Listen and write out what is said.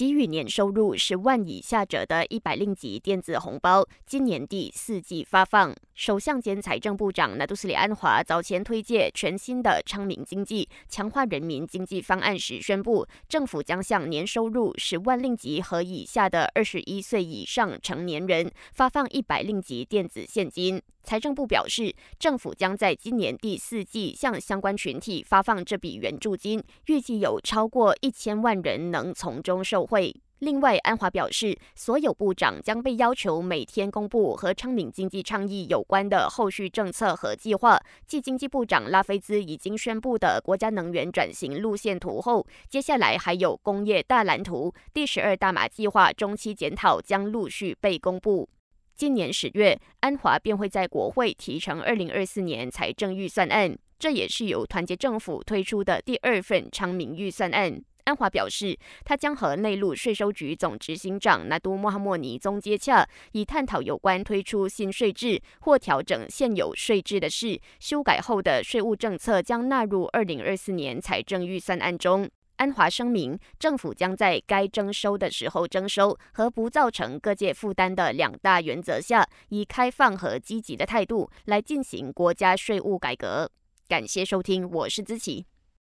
给予年收入十万以下者的一百令吉电子红包，今年第四季发放。首相兼财政部长纳杜斯里安华早前推介全新的昌明经济、强化人民经济方案时宣布，政府将向年收入十万令吉和以下的二十一岁以上成年人发放一百令吉电子现金。财政部表示，政府将在今年第四季向相关群体发放这笔援助金，预计有超过一千万人能从中受会。另外，安华表示，所有部长将被要求每天公布和昌明经济倡议有关的后续政策和计划。继经济部长拉菲兹已经宣布的国家能源转型路线图后，接下来还有工业大蓝图、第十二大马计划中期检讨将陆续被公布。今年十月，安华便会在国会提成二零二四年财政预算案，这也是由团结政府推出的第二份昌明预算案。安华表示，他将和内陆税收局总执行长纳都莫哈莫尼宗接洽，以探讨有关推出新税制或调整现有税制的事。修改后的税务政策将纳入二零二四年财政预算案中。安华声明，政府将在该征收的时候征收和不造成各界负担的两大原则下，以开放和积极的态度来进行国家税务改革。感谢收听，我是资琪。